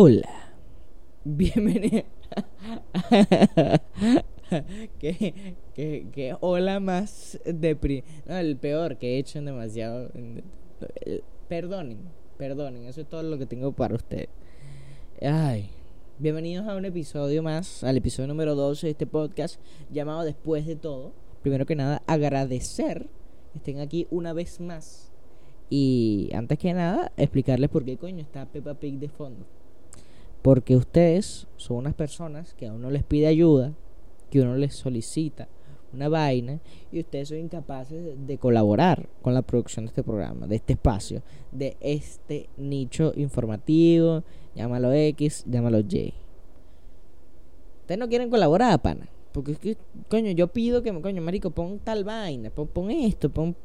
Hola. Bienvenido. que, que, que hola más depri... No, el peor que he hecho en demasiado... Perdonen, perdonen, eso es todo lo que tengo para ustedes. Ay, bienvenidos a un episodio más, al episodio número 12 de este podcast llamado Después de todo. Primero que nada, agradecer que estén aquí una vez más. Y antes que nada, explicarles por qué coño está Peppa Pig de fondo. Porque ustedes son unas personas que a uno les pide ayuda, que uno les solicita una vaina y ustedes son incapaces de colaborar con la producción de este programa, de este espacio, de este nicho informativo, llámalo X, llámalo Y. Ustedes no quieren colaborar, pana. Porque es que, coño, yo pido que, coño, marico, pon tal vaina, pon, pon esto, pon...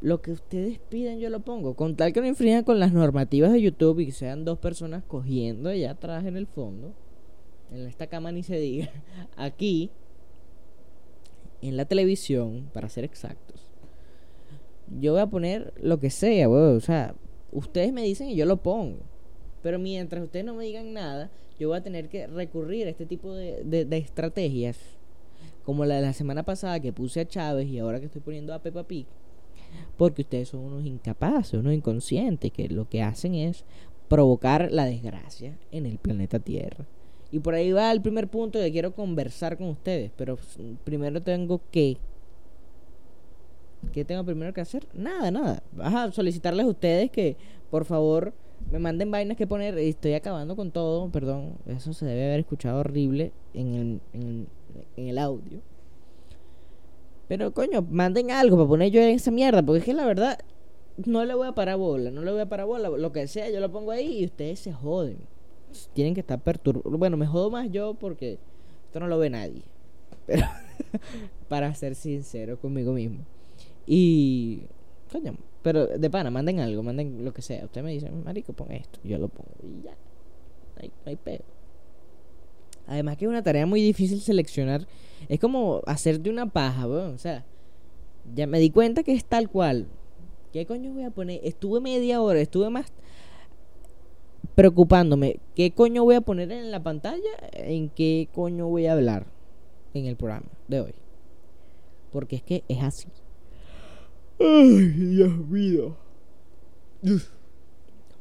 Lo que ustedes piden yo lo pongo. Con tal que no infrinjan con las normativas de YouTube y que sean dos personas cogiendo allá atrás en el fondo. En esta cama ni se diga. Aquí, en la televisión, para ser exactos. Yo voy a poner lo que sea, weón. O sea, ustedes me dicen y yo lo pongo. Pero mientras ustedes no me digan nada, yo voy a tener que recurrir a este tipo de, de, de estrategias. Como la de la semana pasada que puse a Chávez y ahora que estoy poniendo a Peppa Pig. Porque ustedes son unos incapaces, unos inconscientes que lo que hacen es provocar la desgracia en el planeta Tierra. Y por ahí va el primer punto que quiero conversar con ustedes. Pero primero tengo que. ¿Qué tengo primero que hacer? Nada, nada. Vas a solicitarles a ustedes que, por favor, me manden vainas que poner. Estoy acabando con todo, perdón. Eso se debe haber escuchado horrible en el, en, en el audio. Pero coño, manden algo para poner yo en esa mierda. Porque es que la verdad, no le voy a parar bola. No le voy a parar bola. Lo que sea, yo lo pongo ahí y ustedes se joden tienen que estar perturbados. Bueno, me jodo más yo porque esto no lo ve nadie. Pero, para ser sincero conmigo mismo. Y, coño, pero de pana, manden algo, manden lo que sea. Usted me dice, marico, pon esto. Yo lo pongo y ya. Hay, no. Además que es una tarea muy difícil seleccionar. Es como hacerte una paja, weón. O sea, ya me di cuenta que es tal cual. ¿Qué coño voy a poner? Estuve media hora, estuve más preocupándome, ¿qué coño voy a poner en la pantalla? ¿En qué coño voy a hablar en el programa de hoy? Porque es que es así. Ay, Dios mío.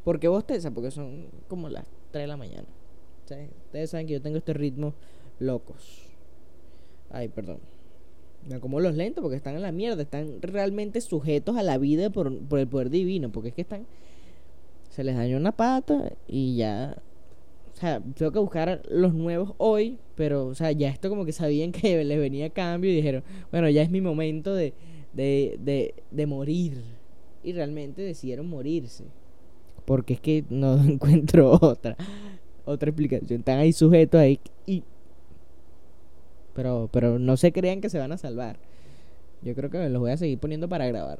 Porque vos te porque son como las 3 de la mañana. Ustedes saben que yo tengo este ritmo locos. Ay, perdón. Me como los lentos porque están en la mierda. Están realmente sujetos a la vida por, por el poder divino. Porque es que están se les dañó una pata y ya. O sea, tengo que buscar los nuevos hoy, pero, o sea, ya esto como que sabían que les venía cambio y dijeron, bueno, ya es mi momento de, de, de, de morir. Y realmente decidieron morirse. Porque es que no encuentro otra, otra explicación. Están ahí sujetos ahí y... Pero, pero no se crean que se van a salvar. Yo creo que los voy a seguir poniendo para grabar.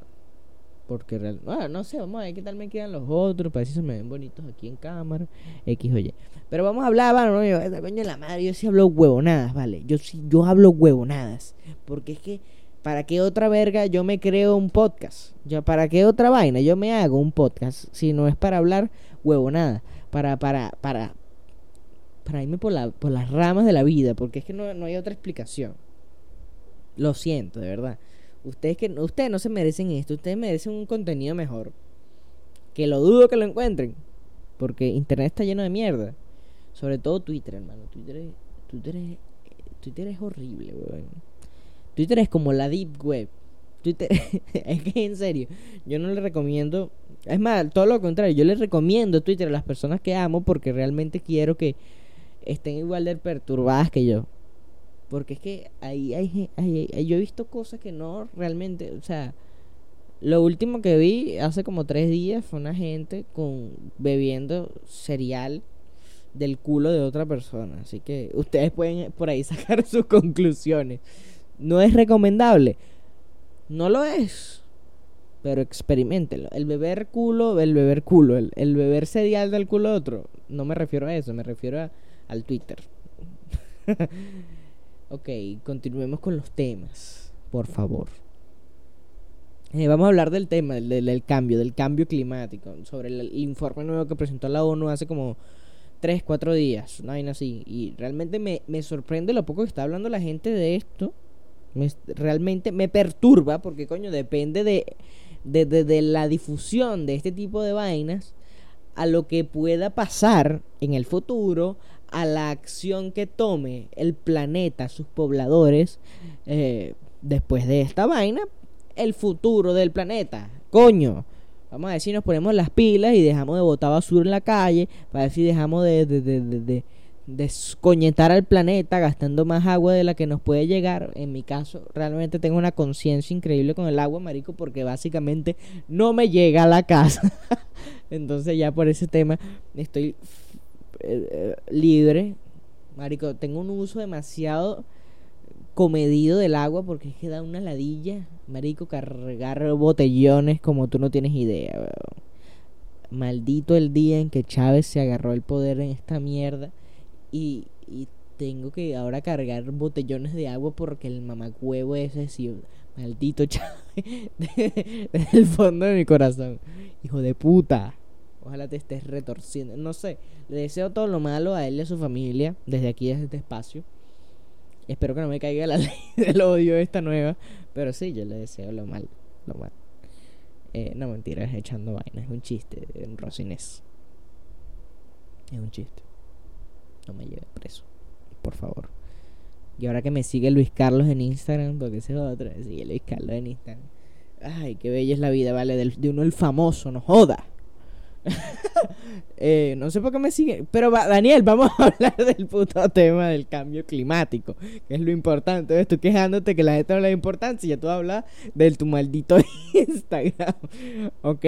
Porque real, ah, no sé, vamos a ver qué tal me quedan los otros. Para si se me ven bonitos aquí en cámara. X o Y. Pero vamos a hablar, bueno, no, yo, esa coño de la madre, yo sí hablo huevonadas, ¿vale? Yo sí, yo hablo huevonadas. Porque es que, ¿para qué otra verga yo me creo un podcast? Yo, ¿Para qué otra vaina yo me hago un podcast? Si no es para hablar huevonadas. Para, para, para, para irme por, la, por las ramas de la vida. Porque es que no, no hay otra explicación. Lo siento, de verdad. Ustedes que ustedes no se merecen esto, ustedes merecen un contenido mejor. Que lo dudo que lo encuentren, porque internet está lleno de mierda. Sobre todo Twitter, hermano. Twitter es Twitter es, Twitter es horrible, weón. Twitter es como la deep web. Twitter es que en serio, yo no le recomiendo es más, todo lo contrario, yo les recomiendo Twitter a las personas que amo porque realmente quiero que estén igual de perturbadas que yo. Porque es que ahí hay, yo he visto cosas que no realmente, o sea, lo último que vi hace como tres días fue una gente con bebiendo cereal del culo de otra persona. Así que ustedes pueden por ahí sacar sus conclusiones. No es recomendable. No lo es. Pero experimentenlo. El beber culo, el beber culo, el, el beber cereal del culo de otro. No me refiero a eso, me refiero a, al Twitter. Ok, continuemos con los temas, por favor. Eh, vamos a hablar del tema, del, cambio, del cambio climático, sobre el, informe nuevo que presentó la ONU hace como 3, 4 días, una vaina así. Y realmente me, me sorprende lo poco que está hablando la gente de esto. Me- realmente me perturba porque, coño, depende de, de, de- de la difusión de este tipo de vainas a lo que pueda pasar en el futuro, a la acción que tome el planeta, sus pobladores, eh, después de esta vaina, el futuro del planeta. Coño, vamos a si nos ponemos las pilas y dejamos de botar basura en la calle, para si dejamos de, de, de, de, de descoñetar al planeta gastando más agua de la que nos puede llegar. En mi caso, realmente tengo una conciencia increíble con el agua, marico, porque básicamente no me llega a la casa. Entonces ya por ese tema estoy eh, eh, libre. Marico, tengo un uso demasiado comedido del agua porque es que da una ladilla, marico, cargar botellones como tú no tienes idea. Maldito el día en que Chávez se agarró el poder en esta mierda y, y tengo que ahora cargar botellones de agua porque el mamacuevo ese sí, maldito Chávez, desde el fondo de mi corazón. Hijo de puta. Ojalá te estés retorciendo. No sé, le deseo todo lo malo a él y a su familia desde aquí, desde este espacio. Espero que no me caiga la ley del odio esta nueva. Pero sí, yo le deseo lo mal. Lo mal. Eh, no mentiras, echando vaina. Es un chiste en Rosinés. Es un chiste. No me lleve preso. Por favor. Y ahora que me sigue Luis Carlos en Instagram, porque ese es otro. Sigue Luis Carlos en Instagram. Ay, qué bella es la vida, vale. de uno el famoso, no joda. Eh, no sé por qué me sigue. Pero Daniel, vamos a hablar del puto tema del cambio climático. Que es lo importante. Tú quejándote que la gente no le da importancia. Y ya tú hablas del tu maldito Instagram. Ok.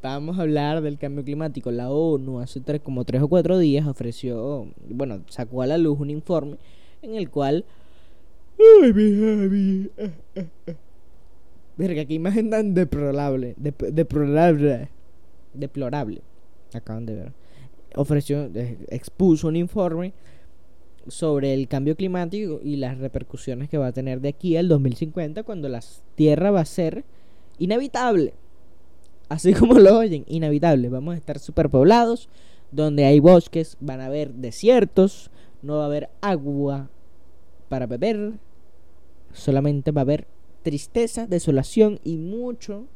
Vamos a hablar del cambio climático. La ONU hace como tres o cuatro días ofreció, bueno, sacó a la luz un informe en el cual... Ay, mi Javi. Verga, qué imagen tan deplorable. dep-. Deplorable. Acaban de ver. Ofreció, eh, expuso un informe sobre el cambio climático y las repercusiones que va a tener de aquí al 2050 cuando la Tierra va a ser inhabitable. Así como lo oyen, inhabitable. Vamos a estar superpoblados, donde hay bosques, van a haber desiertos, no va a haber agua para beber, solamente va a haber tristeza, desolación y mucho,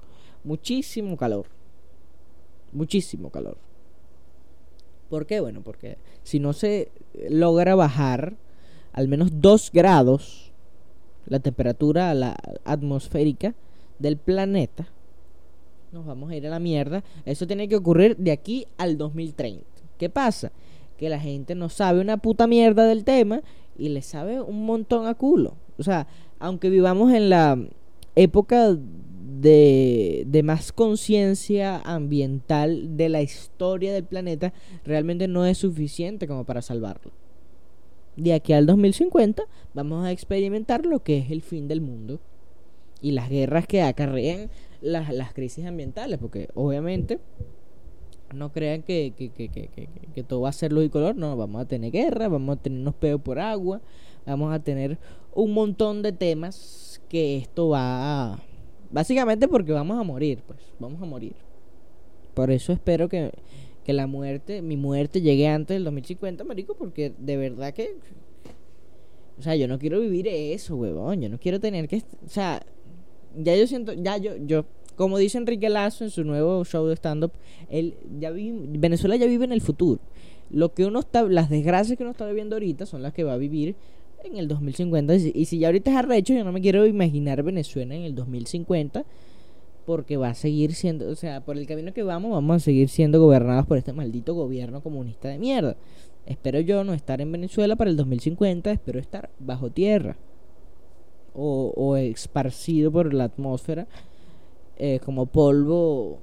muchísimo calor. Muchísimo calor. ¿Por qué? Bueno, porque si no se logra bajar al menos 2 grados la temperatura la atmosférica del planeta, nos vamos a ir a la mierda. Eso tiene que ocurrir de aquí al 2030. ¿Qué pasa? Que la gente no sabe una puta mierda del tema y le sabe un montón a culo. O sea, aunque vivamos en la época de, de más conciencia ambiental de la historia del planeta, realmente no es suficiente como para salvarlo. De aquí al 2050 vamos a experimentar lo que es el fin del mundo y las guerras que acarrean las, las crisis ambientales, porque obviamente no crean que, que, que, que, todo va a ser luz y color, no, vamos a tener guerra, vamos a tener unos peos por agua, vamos a tener un montón de temas que esto va a... Básicamente porque vamos a morir, pues, vamos a morir. Por eso espero que, que la muerte, mi muerte llegue antes del 2050, marico, porque de verdad que... O sea, yo no quiero vivir eso, huevón, yo no quiero tener que... O sea, ya yo siento, ya yo, yo, como dice Enrique Lazo en su nuevo show de stand-up, él ya vive, Venezuela ya vive en el futuro. Lo que uno está, las desgracias que uno está viviendo ahorita son las que va a vivir en el 2050. Y si, ya ahorita es arrecho, yo no me quiero imaginar Venezuela en el 2050 porque va a seguir siendo, o sea, por el camino que vamos, vamos a seguir siendo gobernados por este maldito gobierno comunista de mierda. Espero yo no estar en Venezuela para el 2050, espero estar bajo tierra o, o esparcido por la atmósfera eh, como polvo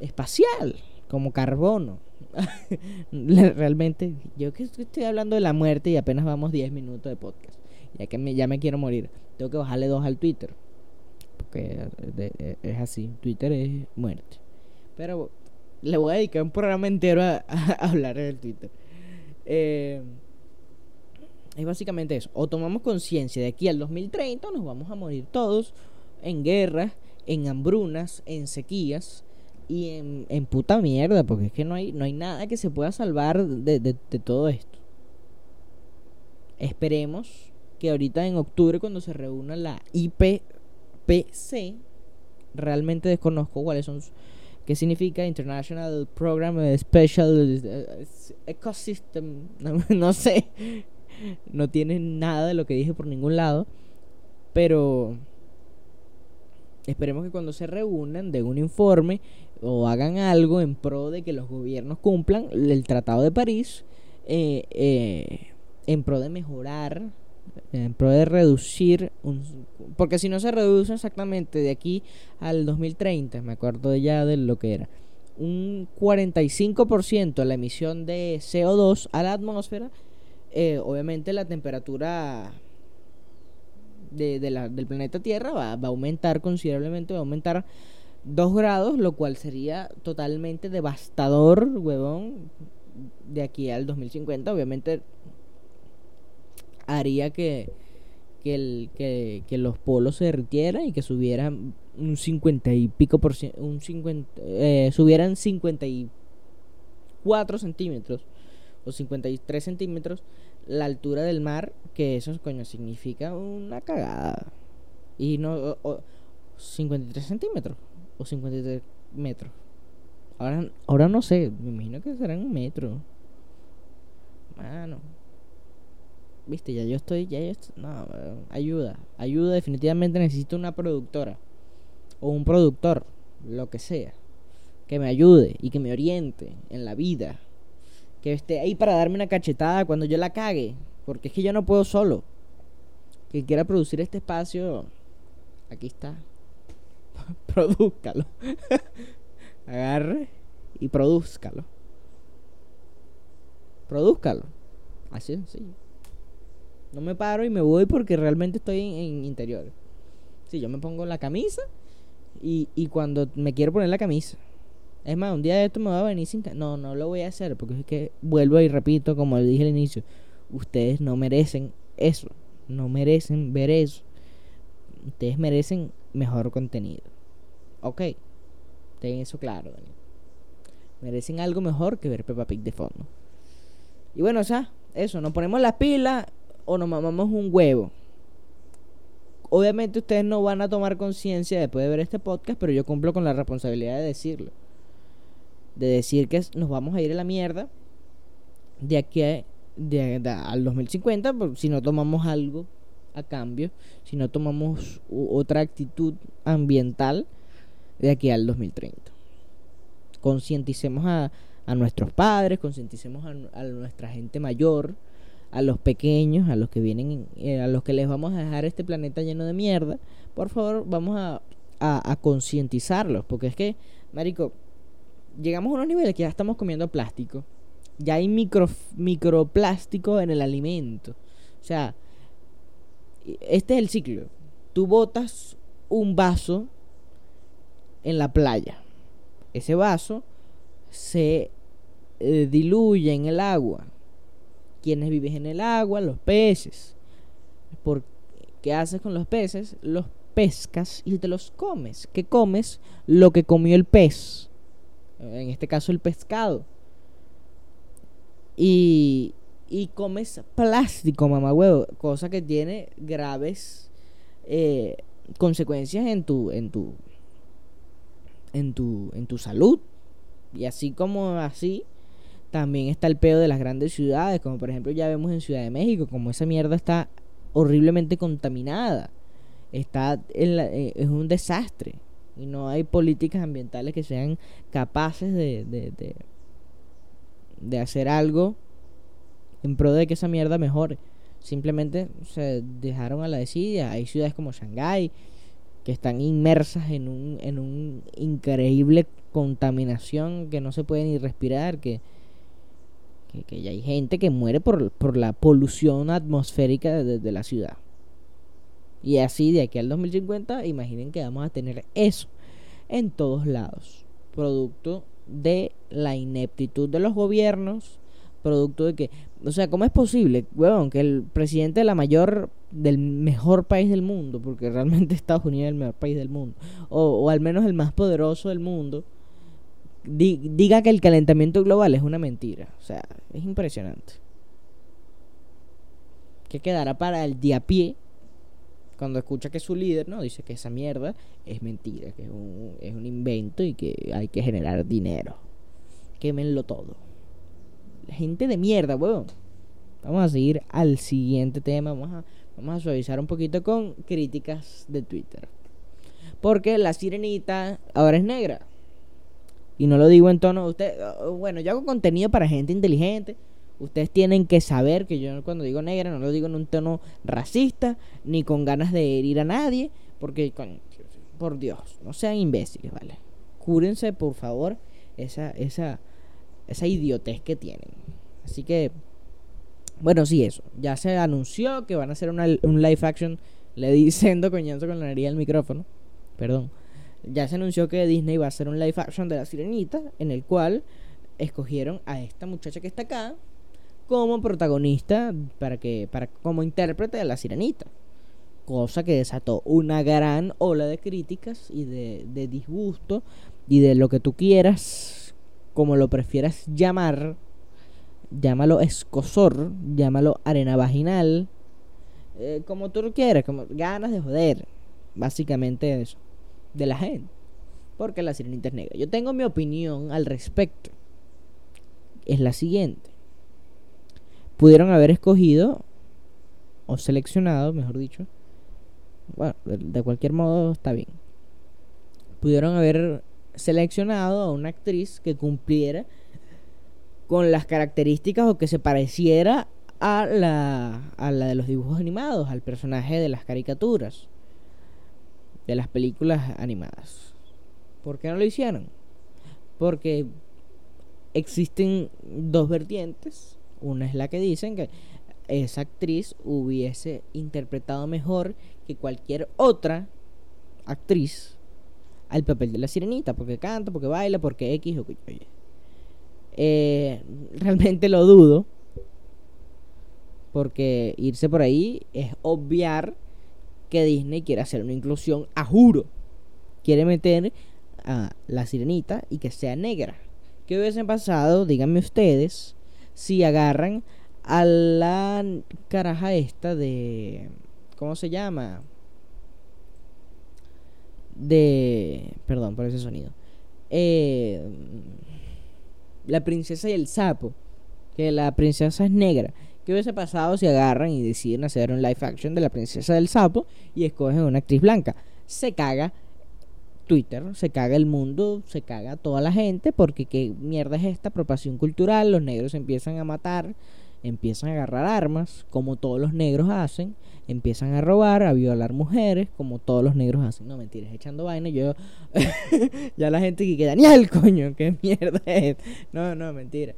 espacial, como carbono. Realmente, yo que estoy hablando de la muerte y apenas vamos 10 minutos de podcast. Ya que me, ya me quiero morir. Tengo que bajarle dos al Twitter. Porque de- de- es así. Twitter es muerte. Pero le voy a dedicar un programa entero a, a hablar del Twitter. Eh, es básicamente eso. O tomamos conciencia de aquí al 2030 nos vamos a morir todos en guerras, en hambrunas, en sequías y en, puta mierda, porque es que no hay, no hay nada que se pueda salvar de, de todo esto. Esperemos que ahorita en octubre cuando se reúna la IPPC, realmente desconozco cuáles son qué significa International Program Special Ecosystem, no, sé, no tiene nada de lo que dije por ningún lado, pero esperemos que cuando se reúnan den un informe o hagan algo en pro de que los gobiernos cumplan el Tratado de París eh, eh, en pro de mejorar en pro de reducir porque si no se reduce exactamente de aquí al 2030 me acuerdo ya de lo que era un 45% la emisión de CO2 a la atmósfera eh, obviamente la temperatura de, del planeta Tierra va, va, a aumentar considerablemente va a aumentar 2 grados lo cual sería totalmente devastador huevón de aquí al 2050 obviamente haría que, que, el, que, que los polos se derritieran y que subieran un 50 y pico por ciento, un 50, eh, subieran 54 centímetros o 53 centímetros la altura del mar, que eso coño significa una cagada. Y no, 53 centímetros o 53 metros. Ahora, ahora no sé, me imagino que serán un metro. Mano, viste, ya yo estoy, ya yo estoy, no, ayuda, ayuda, definitivamente necesito una productora o un productor, lo que sea, que me ayude y que me oriente en la vida, que esté ahí para darme una cachetada cuando yo la cague, porque es que yo no puedo solo. Que quiera producir este espacio, aquí está, produzcalo, agarre y produzcalo, produzcalo, así es sencillo. No me paro y me voy porque realmente estoy en, interior. Sí, yo me pongo la camisa y, y cuando me quiero poner la camisa. Es más, un día de esto me va a venir sin... No, no lo voy a hacer porque es que vuelvo y repito, como dije al inicio, ustedes no merecen eso. No merecen ver eso. Ustedes merecen mejor contenido. Ok. Ten eso claro, Daniel. Merecen algo mejor que ver Peppa Pig de fondo. Y bueno, o sea, eso, nos ponemos las pilas o nos mamamos un huevo. Obviamente ustedes no van a tomar conciencia después de ver este podcast, pero yo cumplo con la responsabilidad de decirlo. De decir que nos vamos a ir a la mierda de aquí al 2050 si no tomamos algo a cambio, si no tomamos otra actitud ambiental de aquí al 2030. Concienticemos a, a nuestros padres, concienticemos a nuestra gente mayor, a los pequeños, a los que vienen, eh, a los que les vamos a dejar este planeta lleno de mierda, por favor, vamos a, a, concientizarlos, porque es que, Marico, llegamos a unos niveles que ya estamos comiendo plástico, ya hay micro, microplástico en el alimento, o sea, este es el ciclo, tú botas un vaso en la playa, ese vaso se eh, diluye en el agua, quienes vives en el agua, los peces. ¿Por ¿Qué haces con los peces? Los pescas y te los comes. ¿Qué comes? Lo que comió el pez. En este caso el pescado. Y, y comes plástico, mamá huevo. Cosa que tiene graves eh, consecuencias en tu, en tu, en tu, en tu salud. Y así como así, también está el pedo de las grandes ciudades, como por ejemplo ya vemos en Ciudad de México, como esa mierda está horriblemente contaminada. Está eh, es un desastre y no hay políticas ambientales que sean capaces de, de, de, hacer algo en pro de que esa mierda mejore. Simplemente se dejaron a la desidia. Hay ciudades como Shanghái que están inmersas en un, en un increíble contaminación que no se puede ni respirar, que que, ya hay gente que muere por, por la polución atmosférica de, la ciudad. Y así de aquí al 2050, imaginen que vamos a tener eso en todos lados. Producto de la ineptitud de los gobiernos, producto de que, o sea, ¿cómo es posible, weón, que el presidente de la mayor, del mejor país del mundo, porque realmente Estados Unidos es el mejor país del mundo, o, al menos el más poderoso del mundo, diga que el calentamiento global es una mentira? O sea, es impresionante. ¿Qué quedará para el día a pie cuando escucha que su líder no dice que esa mierda es mentira, que es un, es un invento y que hay que generar dinero. Quémenlo todo. Gente de mierda, weón. Vamos a seguir al siguiente tema. Vamos a, vamos a suavizar un poquito con críticas de Twitter. Porque la sirenita ahora es negra. Y no lo digo en tono. Usted, bueno, yo hago contenido para gente inteligente Ustedes tienen que saber que yo cuando digo negra no lo digo en un tono racista ni con ganas de herir a nadie, porque por Dios, no sean imbéciles, ¿vale? Cúrense, por favor, esa esa esa idiotez que tienen. Así que bueno, sí, eso. Ya se anunció que van a hacer una, un live action. Le diciendo coñazo con la nariz al micrófono. Perdón. Ya se anunció que Disney va a hacer un live action de la sirenita. En el cual escogieron a esta muchacha que está acá como protagonista para que para como intérprete de la sirenita cosa que desató una gran ola de críticas y de, de disgusto y de lo que tú quieras como lo prefieras llamar llámalo escosor llámalo arena vaginal eh, como tú lo quieras como ganas de joder básicamente eso de la gente porque la sirenita es negra yo tengo mi opinión al respecto es la siguiente pudieron haber escogido o seleccionado, mejor dicho. Bueno, de, cualquier modo está bien. Pudieron haber seleccionado a una actriz que cumpliera con las características o que se pareciera a la, a la de los dibujos animados, al personaje de las caricaturas, de las películas animadas. ¿Por qué no lo hicieron? Porque existen dos vertientes una es la que dicen que esa actriz hubiese interpretado mejor que cualquier otra actriz al papel de la sirenita, porque canta, porque baila, porque X o eh, realmente lo dudo, porque irse por ahí es obviar que Disney quiere hacer una inclusión a juro. Quiere meter a la sirenita y que sea negra. ¿Qué hubiesen pasado? Díganme ustedes si agarran a la caraja esta de... ¿Cómo se llama? De... Perdón por ese sonido. Eh, la princesa y el sapo. Que la princesa es negra. ¿Qué hubiese pasado si agarran y deciden hacer un live action de la princesa del sapo y escogen una actriz blanca? Se caga Twitter, se caga el mundo, se caga toda la gente, porque qué mierda es esta apropiación cultural, los negros empiezan a matar, empiezan a agarrar armas, como todos los negros hacen, empiezan a robar, a violar mujeres, como todos los negros hacen. No, mentiras, echando vaina, yo... ya la gente que queda, Daniel, coño, qué mierda es. No, no, mentira.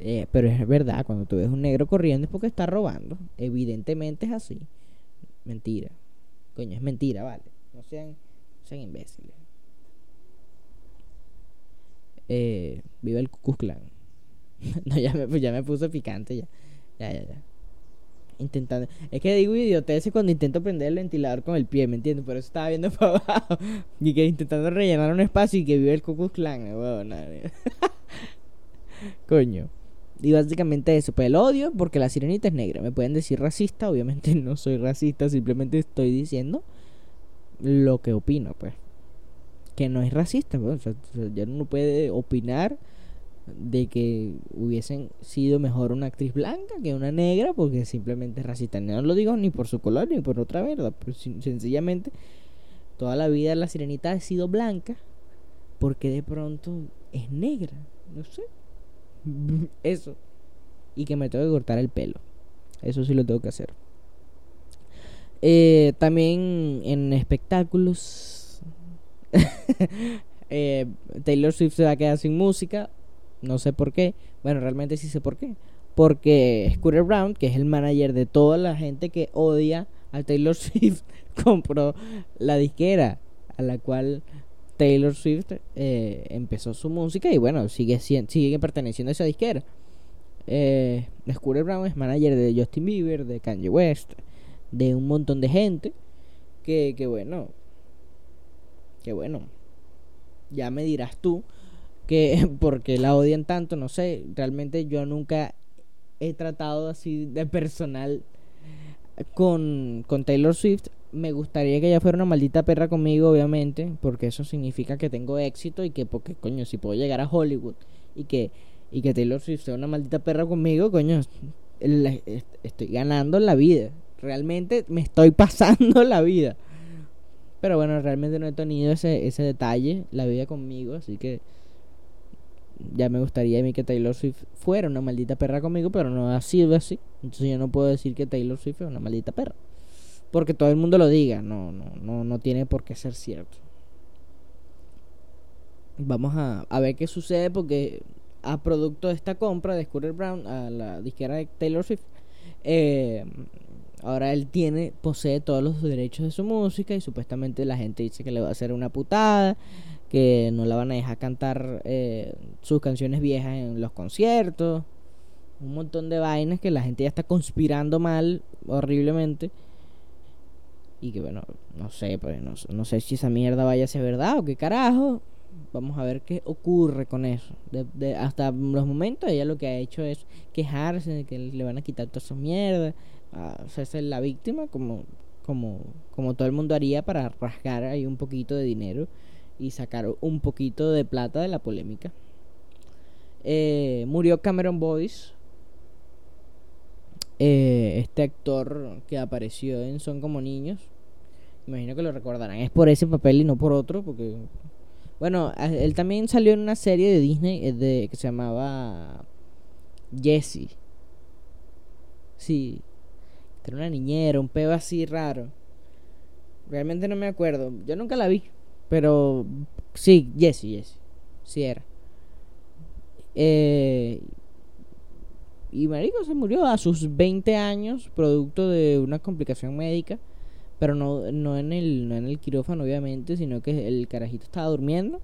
Eh, pero es verdad, cuando tú ves un negro corriendo es porque está robando. Evidentemente es así. Mentira. Coño, es mentira, vale. No sean sean imbéciles. Eh, viva el Ku Clan. no, ya me, ya me puse picante ya. Ya, ya, ya. Intentando. Es que digo idiotez cuando intento prender el ventilador con el pie, ¿me entiendes? Por eso estaba viendo para abajo. Y que intentando rellenar un espacio y que vive el Ku Clan. Coño. Y básicamente eso, pues el odio porque la sirenita es negra. Me pueden decir racista, obviamente no soy racista, simplemente estoy diciendo lo que opino, pues. Que no es racista, pues. ya no puede opinar de que hubiesen sido mejor una actriz blanca que una negra porque simplemente es racista. No lo digo ni por su color ni por otra verdad, pero sencillamente toda la vida la sirenita ha sido blanca porque de pronto es negra, no sé. Eso. Y que me tengo que cortar el pelo. Eso sí lo tengo que hacer. Eh, también en espectáculos. eh, Taylor Swift se va a quedar sin música. No sé por qué. Bueno, realmente sí sé por qué. Porque Scooter Brown, que es el manager de toda la gente que odia a Taylor Swift, compró la disquera a la cual Taylor Swift eh, empezó su música y bueno, sigue, sigue perteneciendo a esa disquera. Eh, Scooter Brown es manager de Justin Bieber, de Kanye West, de un montón de gente. Que, que bueno. Que bueno. Ya me dirás tú que porque la odian tanto, no sé. Realmente yo nunca he tratado así de personal con, con Taylor Swift. Me gustaría que ella fuera una maldita perra conmigo, obviamente, porque eso significa que tengo éxito y que, porque, coño, si puedo llegar a Hollywood y que, y que Taylor Swift sea una maldita perra conmigo, coño, estoy ganando la vida. Realmente me estoy pasando la vida. Pero bueno, realmente no he tenido ese, ese detalle, la vida conmigo, así que ya me gustaría a mí que Taylor Swift fuera una maldita perra conmigo, pero no ha sido así. Entonces yo no puedo decir que Taylor Swift es una maldita perra. Porque todo el mundo lo diga, no, no, no, no tiene por qué ser cierto. Vamos a, a ver qué sucede porque a producto de esta compra de Scooter Brown a la disquera de Taylor Swift, eh, ahora él tiene, posee todos los derechos de su música y supuestamente la gente dice que le va a hacer una putada que no la van a dejar cantar eh, sus canciones viejas en los conciertos. Un montón de vainas que la gente ya está conspirando mal, horriblemente. Y que bueno, no sé, pues no, sé si esa mierda vaya a ser verdad o qué carajo. Vamos a ver qué ocurre con eso. De, hasta los momentos ella lo que ha hecho es quejarse de que le van a quitar toda esa mierda. A ser la víctima como, como, como todo el mundo haría para rasgar ahí un poquito de dinero y sacar un poquito de plata de la polémica. Eh, murió Cameron Boyce, eh, este actor que apareció en Son como niños. Imagino que lo recordarán. Es por ese papel y no por otro, porque bueno, él también salió en una serie de Disney eh, de, que se llamaba Jessie. Sí, era una niñera, un peo así raro. Realmente no me acuerdo. Yo nunca la vi. Pero sí, Jesse, Jesse. Sí era. Eh, y Marico se murió a sus 20 años, producto de una complicación médica. Pero no, no, en el, no en el quirófano, obviamente, sino que el carajito estaba durmiendo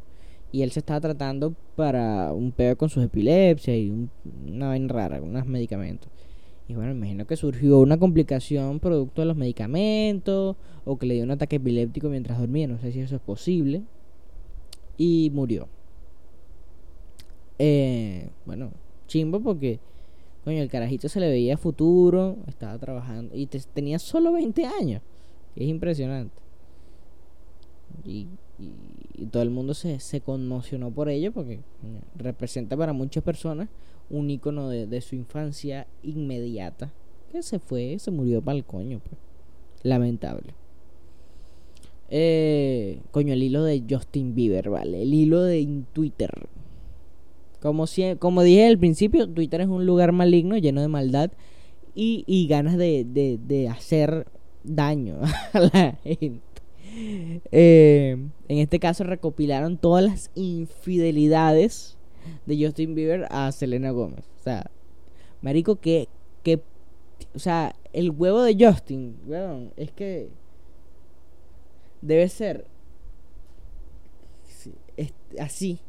y él se estaba tratando para un pedo con sus epilepsias y una vaina rara, unos medicamentos. Y bueno, imagino que surgió una complicación producto de los medicamentos o que le dio un ataque epiléptico mientras dormía, no sé si eso es posible. Y murió. Eh, bueno, chimbo porque, coño, el carajito se le veía futuro, estaba trabajando y tenía solo 20 años. Es impresionante. Y, y, todo el mundo se, se conmocionó por ello porque representa para muchas personas un icono de, su infancia inmediata. Que se fue, se murió para el coño, pues. Lamentable. Eh, coño, el hilo de Justin Bieber, ¿vale? El hilo de Twitter. Como, si, como dije al principio, Twitter es un lugar maligno, lleno de maldad y, y ganas de, de, de, hacer daño a la gente. Eh, en este caso recopilaron todas las infidelidades de Justin Bieber a Selena Gómez. O sea, marico, que, que o sea, el huevo de Justin, weón, es que debe ser así,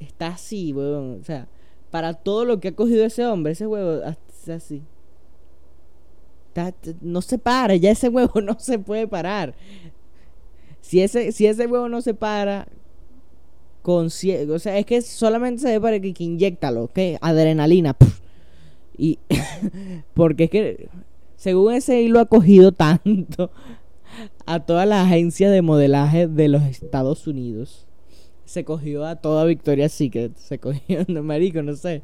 está así, weón, o sea, para todo lo que ha cogido ese hombre, ese huevo está así. no se para, ya ese huevo no se puede parar. Si ese, si ese huevo no se para, con o sea, es que solamente se ve para que, que inyectalo, que adrenalina. Y porque es que según ese hilo ha cogido tanto a toda la agencia de modelaje de los Estados Unidos. Se cogió a toda Victoria's Secret, se cogió, no, marico, no sé.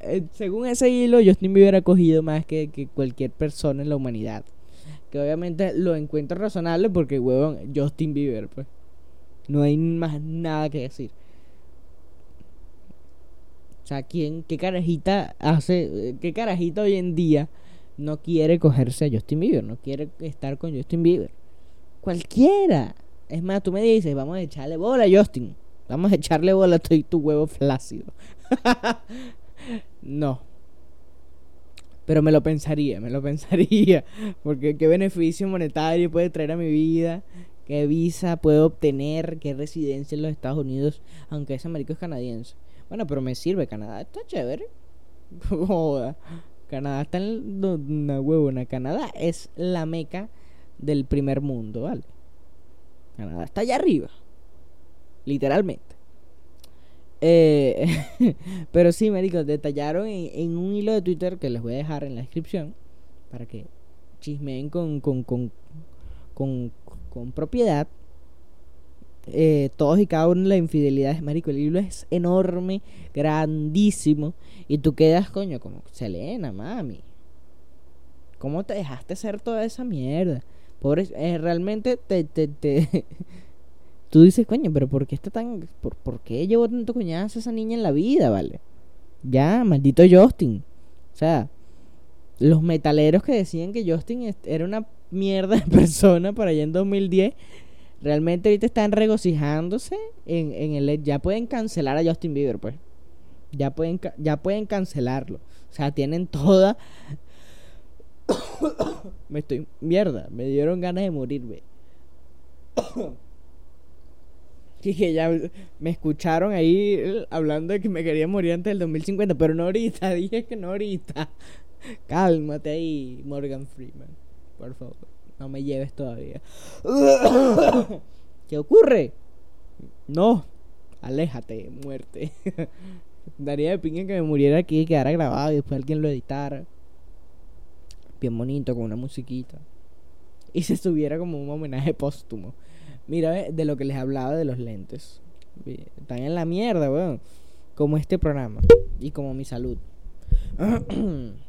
Eh, según ese hilo, Justin Bieber ha cogido más que, que cualquier persona en la humanidad. Que obviamente lo encuentro razonable porque, huevón, Justin Bieber, pues. No hay más nada que decir. O sea, ¿quién, qué carajita hace, qué carajita hoy en día no quiere cogerse a Justin Bieber, no quiere estar con Justin Bieber? Cualquiera. Es más, tú me dices, vamos a echarle bola a Justin. Vamos a echarle bola, estoy tu huevo flácido. no. Pero me lo pensaría, me lo pensaría. Porque qué beneficio monetario puede traer a mi vida qué visa puedo obtener, qué residencia en los Estados Unidos, aunque ese marico es canadiense. Bueno, pero me sirve, Canadá está chévere. Canadá está en una huevona. Canadá es la meca del primer mundo, ¿vale? Canadá está allá arriba. Literalmente. Eh, pero sí, médicos, detallaron en, un hilo de Twitter que les voy a dejar en la descripción para que chismeen con, con, con, con, con propiedad. Eh, todos y cada uno de las infidelidades, marico. El hilo es enorme, grandísimo. Y tú quedas, coño, como Selena, mami. ¿Cómo te dejaste hacer toda esa mierda? Pobre, eh, realmente te, te, te tú dices, coño, pero ¿por qué está tan. Por, ¿Por qué llevó tanto coñazo esa niña en la vida, vale? Ya, maldito Justin. O sea, los metaleros que decían que Justin era una mierda de persona por allá en 2010, realmente ahorita están regocijándose en, en el. Ya pueden cancelar a Justin Bieber, pues. Ya pueden, ya pueden cancelarlo. O sea, tienen toda. me estoy. Mierda, me dieron ganas de morirme. que ya me escucharon ahí hablando de que me quería morir antes del 2050, pero no ahorita, dije que no ahorita. Cálmate ahí, Morgan Freeman. Por favor, no me lleves todavía. ¿Qué ocurre? No, aléjate, muerte. Daría de pinga que me muriera aquí y quedara grabado y después alguien lo editara. Bien bonito, con una musiquita. Y se subiera como un homenaje póstumo. Mira, de lo que les hablaba de los lentes. Están en la mierda, weón. Como este programa. Y como mi salud.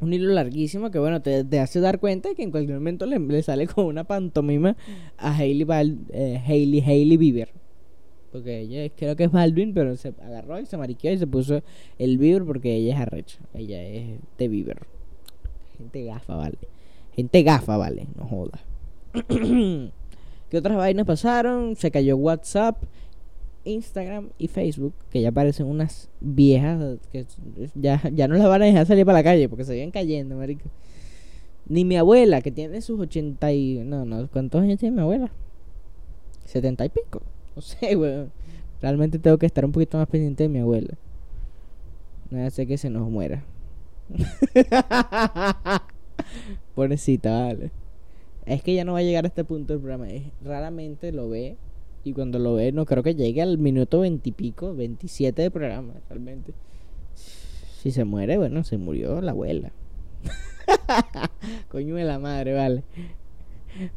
Un hilo larguísimo que, bueno, te, hace dar cuenta que en cualquier momento le, sale como una pantomima a Hailey, Val, eh, Hailey, Hailey Bieber. Porque ella creo que es Baldwin, pero se agarró y se mariqueó y se puso el Bieber porque ella es arrecha. Ella es de Bieber. Gente gafa, vale. Gente gafa, vale. No joda. ¿Qué otras vainas pasaron? Se cayó WhatsApp, Instagram y Facebook, que ya parecen unas viejas que ya, ya no las van a dejar salir para la calle porque se siguen cayendo, marico. Ni mi abuela, que tiene sus 80 y... No, no, ¿cuántos años tiene mi abuela? 70 y pico. No sé, weón. Realmente tengo que estar un poquito más pendiente de mi abuela. No hace que se nos muera. Pobrecita, vale. Es que ya no va a llegar a este punto del programa. raramente lo ve. Y cuando lo ve, no creo que llegue al minuto veintipico, veintisiete de programa, realmente. Si se muere, bueno, se murió la abuela. Coño de la madre, vale.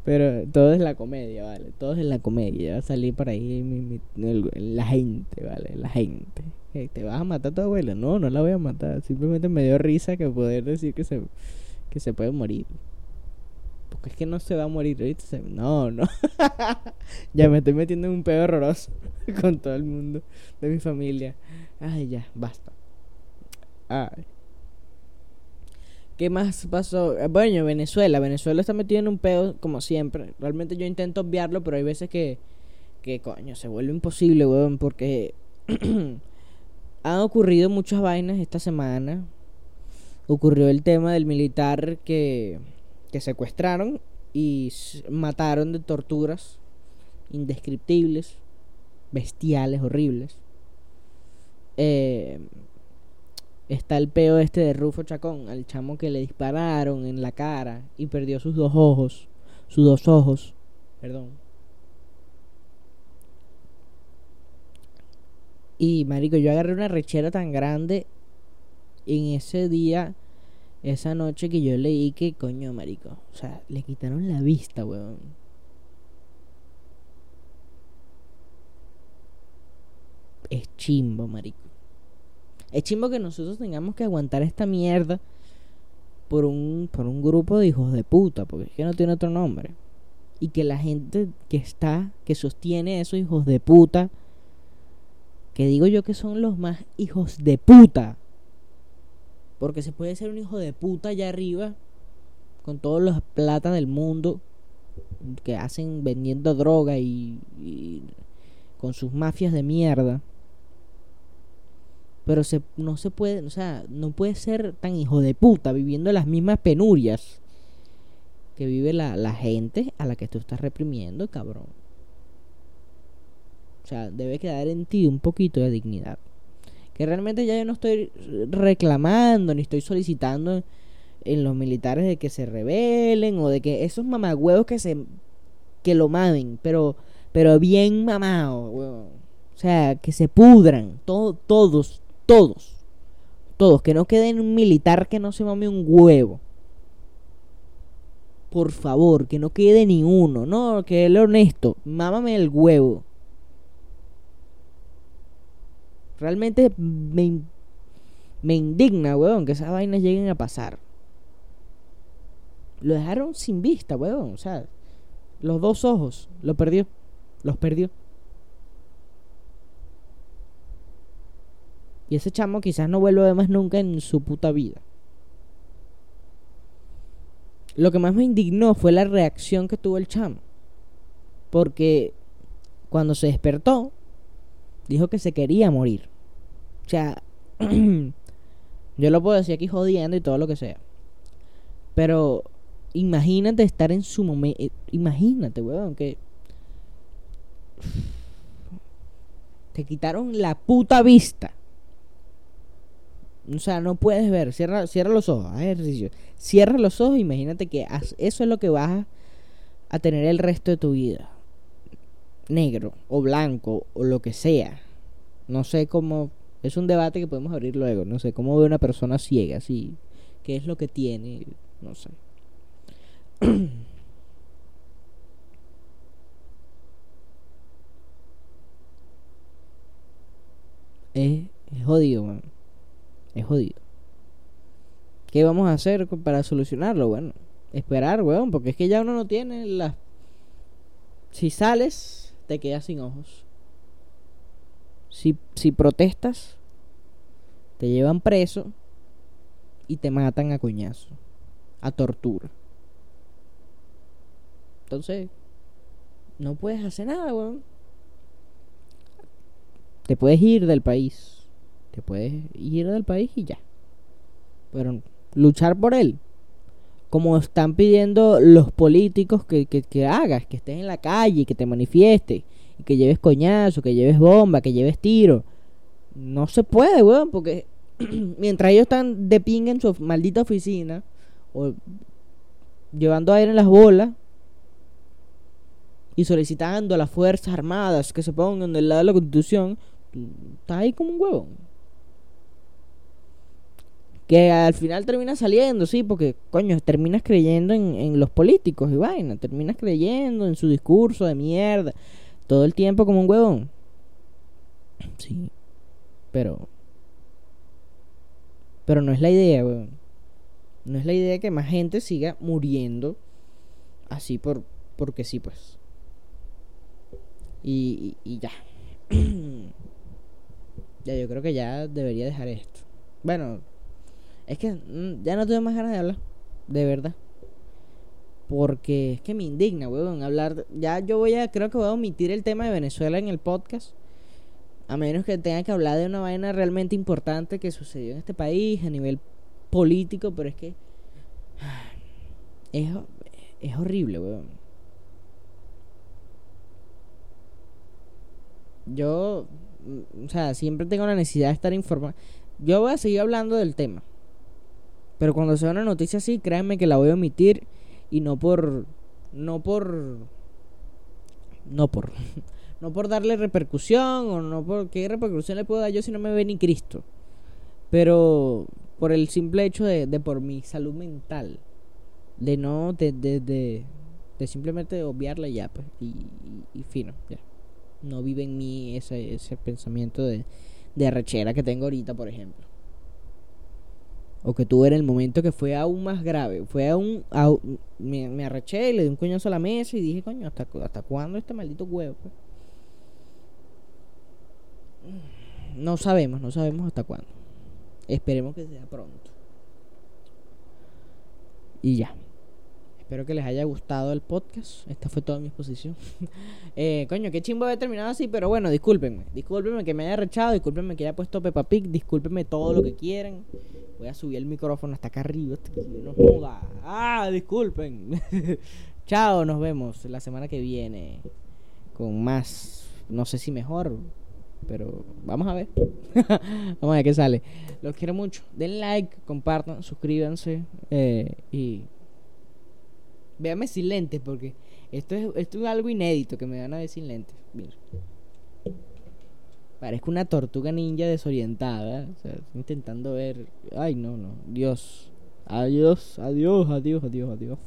Pero todo es la comedia, vale. Todo es la comedia. Va a salir por ahí la gente, vale. La gente. ¿Te vas a matar tu abuela? No, no la voy a matar. Simplemente me dio risa que poder decir que se, que se puede morir. Porque es que no se va a morir. No, no. ya me estoy metiendo en un pedo horroroso con todo el mundo de mi familia. Ay, ya, basta. Ay. ¿Qué más pasó? Eh, bueno, Venezuela. Venezuela está metido en un pedo como siempre. Realmente yo intento obviarlo, pero hay veces que, que coño, se vuelve imposible, weón, porque han ocurrido muchas vainas esta semana. Ocurrió el tema del militar que que secuestraron y mataron de torturas indescriptibles, bestiales, horribles. Eh, está el peo este de Rufo Chacón, al chamo que le dispararon en la cara y perdió sus dos ojos, sus dos ojos, perdón. Y marico, yo agarré una rechera tan grande en ese día esa noche que yo leí que, coño, marico. O sea, le quitaron la vista, weón. Es chimbo, marico. Es chimbo que nosotros tengamos que aguantar esta mierda por un, por un grupo de hijos de puta, porque es que no tiene otro nombre. Y que la gente que está, que sostiene esos hijos de puta, que digo yo que son los más hijos de puta porque se puede ser un hijo de puta allá arriba, con todas las plata del mundo, que hacen vendiendo droga y, con sus mafias de mierda. Pero se, no se puede, o sea, no puede ser tan hijo de puta viviendo las mismas penurias que vive la, la gente a la que tú estás reprimiendo, cabrón. O sea, debe quedar en ti un poquito de dignidad Que realmente ya yo no estoy reclamando ni estoy solicitando en los militares de que se rebelen o de que esos mamagüeos que se que lo mamen, pero pero bien mamado, O sea, que se pudran, todos, todos, todos, que no quede un militar que no se mame un huevo. Por favor, que no quede ni uno, no, que él honesto, mámame el huevo. Realmente me, me indigna, weón, que esas vainas lleguen a pasar. Lo dejaron sin vista, weón. O sea, los dos ojos. Lo perdió. Los perdió. Y ese chamo quizás no vuelva a más nunca en su puta vida. Lo que más me indignó fue la reacción que tuvo el chamo. Porque cuando se despertó, dijo que se quería morir. O sea, yo lo puedo decir aquí jodiendo y todo lo que sea. Pero imagínate estar en su momento. Eh, imagínate, weón, que. Te quitaron la puta vista. O sea, no puedes ver. Cierra, cierra los ojos. Haz ejercicio. Cierra los ojos. Imagínate que eso es lo que vas a tener el resto de tu vida. Negro o blanco o lo que sea. No sé cómo. Es un debate que podemos abrir luego. No sé cómo ve una persona ciega. Así. ¿Qué es lo que tiene? No sé. es, es jodido. Es jodido. ¿Qué vamos a hacer para solucionarlo? Bueno, esperar, weón, porque es que ya uno no tiene las... Si sales, te quedas sin ojos. Si, si protestas, te llevan preso y te matan a coñazo, a tortura. Entonces, no puedes hacer nada, weón. Te puedes ir del país. Te puedes ir del país y ya. Pero luchar por él. Como están pidiendo los políticos que, que, hagas, que estés en la calle, que te manifiestes, y que lleves coñazo, que lleves bomba, que lleves tiro. No se puede, weón, porque mientras ellos están de pinga en su maldita oficina, o llevando aire en las bolas, y solicitando a las Fuerzas Armadas que se pongan del lado de la Constitución, está ahí como un huevo. Que al final termina saliendo, sí, porque, coño, terminas creyendo en, los políticos y vaina, terminas creyendo en su discurso de mierda, todo el tiempo como un huevón. Sí, pero. Pero no es la idea, weón. No es la idea que más gente siga muriendo así por porque sí, pues. Y, ya. ya, yo creo que ya debería dejar esto. Bueno, es que mm, ya no tengo más ganas de hablar. De verdad. Porque es que me indigna, weón, hablar. Ya yo voy a, creo que voy a omitir el tema de Venezuela en el podcast. A menos que tenga que hablar de una vaina realmente importante que sucedió en este país a nivel político, pero es que. Es, es horrible, weón. yo, mm, o sea, siempre tengo la necesidad de estar informado. Yo voy a seguir hablando del tema. Pero cuando sea una noticia así, créanme que la voy a omitir y no por no por no por no por darle repercusión o no por qué repercusión le puedo dar yo si no me ve ni Cristo. Pero por el simple hecho de, de por mi salud mental, de no de de, de, simplemente obviarla ya pues y, y fino, ya no vive en mí ese, ese pensamiento de, de arrechera que tengo ahorita, por ejemplo. O que tuve en el momento que fue aún más grave. Fue aún. me, me, arreché y le di un coñazo a la mesa y dije, coño, ¿hasta, hasta cuándo este maldito huevo? Pues? No sabemos, no sabemos hasta cuándo. Esperemos que sea pronto. Y ya. Espero que les haya gustado el podcast. Esta fue toda mi exposición. eh, coño, qué chimbo haber terminado así, pero bueno, discúlpenme. Discúlpenme que me haya rechado, discúlpenme que haya puesto Peppa Pig, discúlpenme todo lo que quieran. Voy a subir el micrófono hasta acá arriba, no joda. Ah, disculpen. Chao, nos vemos la semana que viene con más, no sé si mejor, Pero vamos a ver. vamos a ver qué sale. Los quiero mucho. Den like, compartan, suscríbanse. Eh, y véanme sin lentes porque esto es, esto es algo inédito que me van a ver sin lentes. Mira. Parezco una tortuga ninja desorientada. O sea, intentando ver. Ay, no, no. Dios. Adiós, adiós, adiós, adiós, adiós.